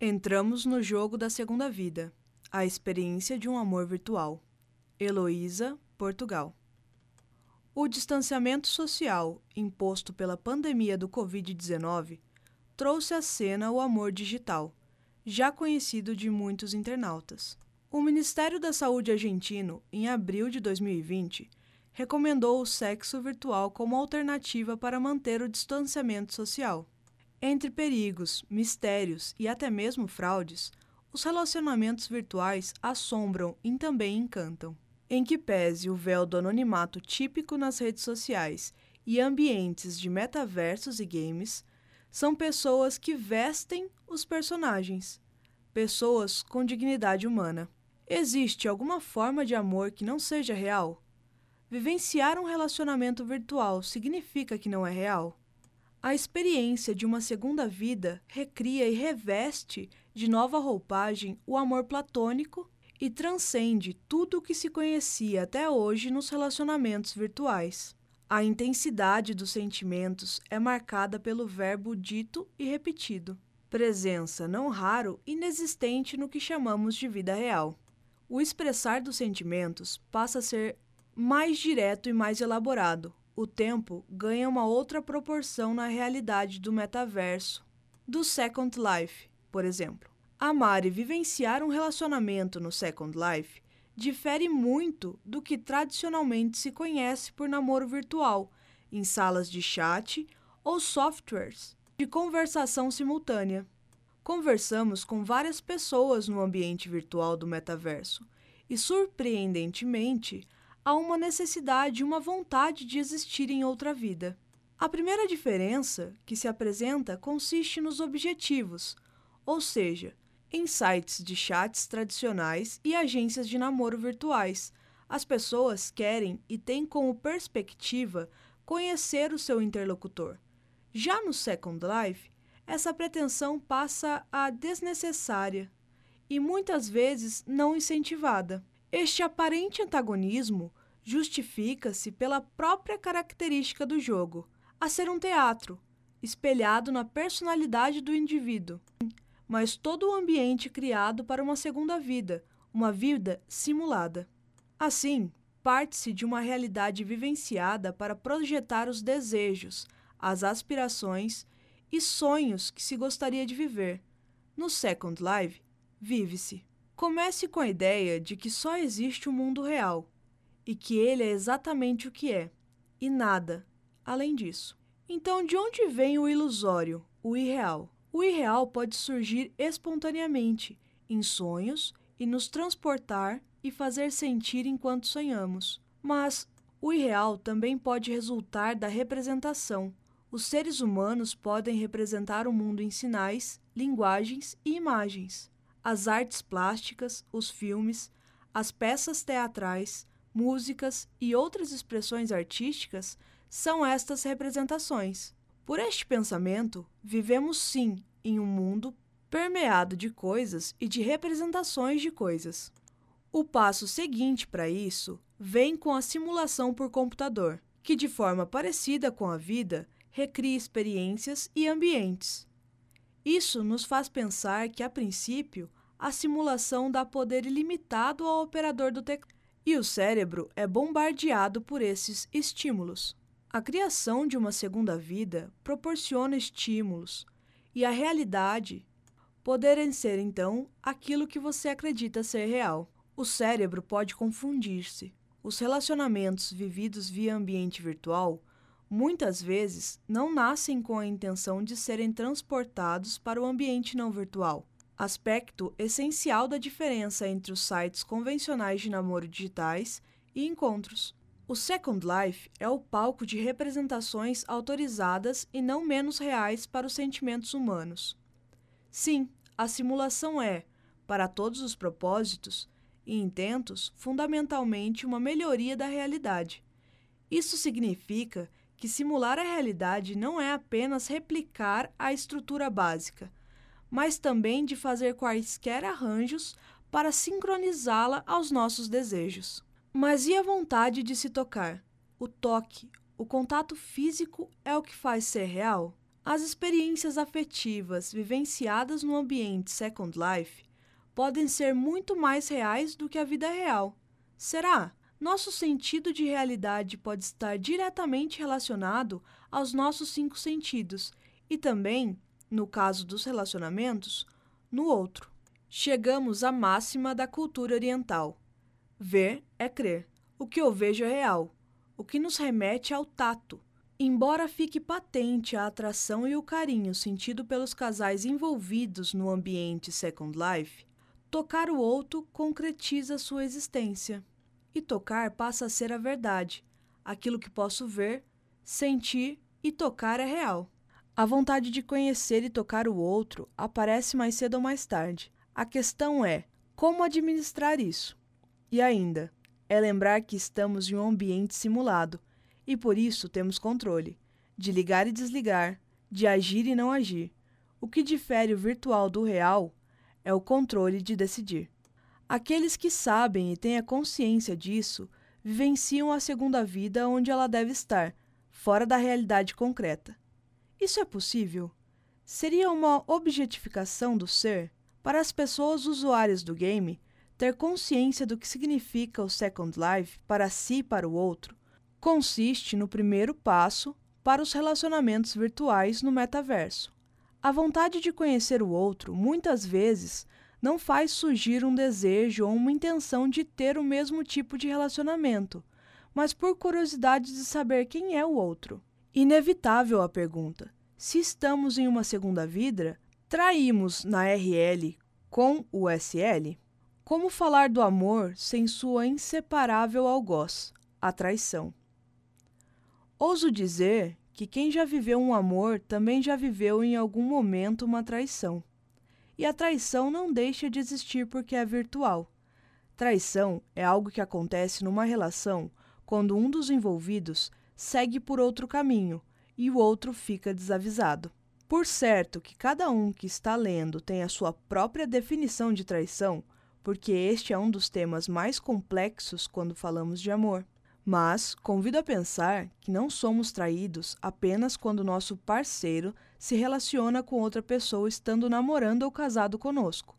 Entramos no jogo da segunda vida, a experiência de um amor virtual. Heloísa, Portugal. O distanciamento social imposto pela pandemia do Covid-19 trouxe à cena o amor digital, já conhecido de muitos internautas. O Ministério da Saúde argentino, em abril de 2020, recomendou o sexo virtual como alternativa para manter o distanciamento social. Entre perigos, mistérios e até mesmo fraudes, os relacionamentos virtuais assombram e também encantam em que pese o véu do anonimato típico nas redes sociais e ambientes de metaversos e games, são pessoas que vestem os personagens, pessoas com dignidade humana. Existe alguma forma de amor que não seja real? Vivenciar um relacionamento virtual significa que não é real? A experiência de uma segunda vida recria e reveste de nova roupagem o amor platônico e transcende tudo o que se conhecia até hoje nos relacionamentos virtuais. A intensidade dos sentimentos é marcada pelo verbo dito e repetido, presença não raro inexistente no que chamamos de vida real. O expressar dos sentimentos passa a ser mais direto e mais elaborado. O tempo ganha uma outra proporção na realidade do metaverso, do Second Life, por exemplo. Amar e vivenciar um relacionamento no Second Life difere muito do que tradicionalmente se conhece por namoro virtual, em salas de chat ou softwares de conversação simultânea. Conversamos com várias pessoas no ambiente virtual do metaverso e, surpreendentemente, há uma necessidade e uma vontade de existir em outra vida. A primeira diferença que se apresenta consiste nos objetivos, ou seja, em sites de chats tradicionais e agências de namoro virtuais. As pessoas querem e têm como perspectiva conhecer o seu interlocutor. Já no Second Life, essa pretensão passa a desnecessária e muitas vezes não incentivada. Este aparente antagonismo justifica-se pela própria característica do jogo, a ser um teatro, espelhado na personalidade do indivíduo mas todo o ambiente criado para uma segunda vida, uma vida simulada. Assim, parte-se de uma realidade vivenciada para projetar os desejos, as aspirações e sonhos que se gostaria de viver. No Second Life, vive-se. Comece com a ideia de que só existe o um mundo real e que ele é exatamente o que é, e nada além disso. Então, de onde vem o ilusório, o irreal? O irreal pode surgir espontaneamente, em sonhos, e nos transportar e fazer sentir enquanto sonhamos. Mas o irreal também pode resultar da representação. Os seres humanos podem representar o mundo em sinais, linguagens e imagens. As artes plásticas, os filmes, as peças teatrais, músicas e outras expressões artísticas são estas representações. Por este pensamento, vivemos sim em um mundo permeado de coisas e de representações de coisas. O passo seguinte para isso vem com a simulação por computador, que de forma parecida com a vida recria experiências e ambientes. Isso nos faz pensar que, a princípio, a simulação dá poder ilimitado ao operador do teclado e o cérebro é bombardeado por esses estímulos. A criação de uma segunda vida proporciona estímulos, e a realidade poderem ser, então, aquilo que você acredita ser real. O cérebro pode confundir-se. Os relacionamentos vividos via ambiente virtual muitas vezes não nascem com a intenção de serem transportados para o ambiente não virtual. Aspecto essencial da diferença entre os sites convencionais de namoro digitais e encontros. O Second Life é o palco de representações autorizadas e não menos reais para os sentimentos humanos. Sim, a simulação é, para todos os propósitos e intentos, fundamentalmente uma melhoria da realidade. Isso significa que simular a realidade não é apenas replicar a estrutura básica, mas também de fazer quaisquer arranjos para sincronizá-la aos nossos desejos. Mas e a vontade de se tocar? O toque, o contato físico é o que faz ser real? As experiências afetivas vivenciadas no ambiente Second Life podem ser muito mais reais do que a vida real. Será? Nosso sentido de realidade pode estar diretamente relacionado aos nossos cinco sentidos e também, no caso dos relacionamentos, no outro. Chegamos à máxima da cultura oriental: ver é crer. O que eu vejo é real, o que nos remete ao tato. Embora fique patente a atração e o carinho sentido pelos casais envolvidos no ambiente Second Life, tocar o outro concretiza sua existência. E tocar passa a ser a verdade. Aquilo que posso ver, sentir e tocar é real. A vontade de conhecer e tocar o outro aparece mais cedo ou mais tarde. A questão é como administrar isso. E ainda, é lembrar que estamos em um ambiente simulado e por isso temos controle de ligar e desligar, de agir e não agir. O que difere o virtual do real é o controle de decidir. Aqueles que sabem e têm a consciência disso vivenciam a segunda vida onde ela deve estar, fora da realidade concreta. Isso é possível? Seria uma objetificação do ser? Para as pessoas usuárias do game, ter consciência do que significa o Second Life para si e para o outro consiste no primeiro passo para os relacionamentos virtuais no metaverso. A vontade de conhecer o outro, muitas vezes, não faz surgir um desejo ou uma intenção de ter o mesmo tipo de relacionamento, mas por curiosidade de saber quem é o outro. Inevitável a pergunta: se estamos em uma segunda vida, traímos na RL com o SL? Como falar do amor sem sua inseparável algoz, a traição? Ouso dizer que quem já viveu um amor também já viveu em algum momento uma traição. E a traição não deixa de existir porque é virtual. Traição é algo que acontece numa relação quando um dos envolvidos segue por outro caminho e o outro fica desavisado. Por certo que cada um que está lendo tem a sua própria definição de traição, porque este é um dos temas mais complexos quando falamos de amor. Mas convido a pensar que não somos traídos apenas quando nosso parceiro se relaciona com outra pessoa estando namorando ou casado conosco.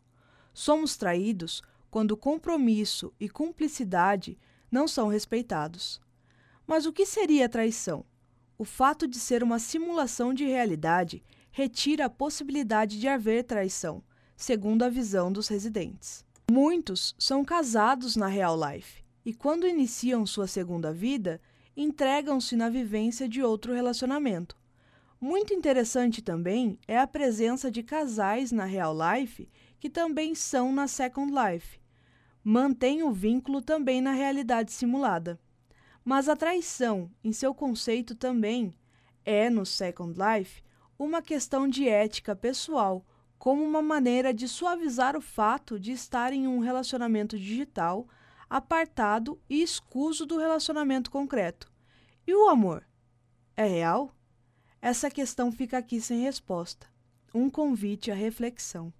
Somos traídos quando compromisso e cumplicidade não são respeitados. Mas o que seria traição? O fato de ser uma simulação de realidade retira a possibilidade de haver traição, segundo a visão dos residentes. Muitos são casados na real life e, quando iniciam sua segunda vida, entregam-se na vivência de outro relacionamento. Muito interessante também é a presença de casais na real life que também são na second life. Mantém o vínculo também na realidade simulada. Mas a traição, em seu conceito também, é, no second life, uma questão de ética pessoal, como uma maneira de suavizar o fato de estar em um relacionamento digital apartado e escuso do relacionamento concreto. E o amor? É real? Essa questão fica aqui sem resposta. Um convite à reflexão.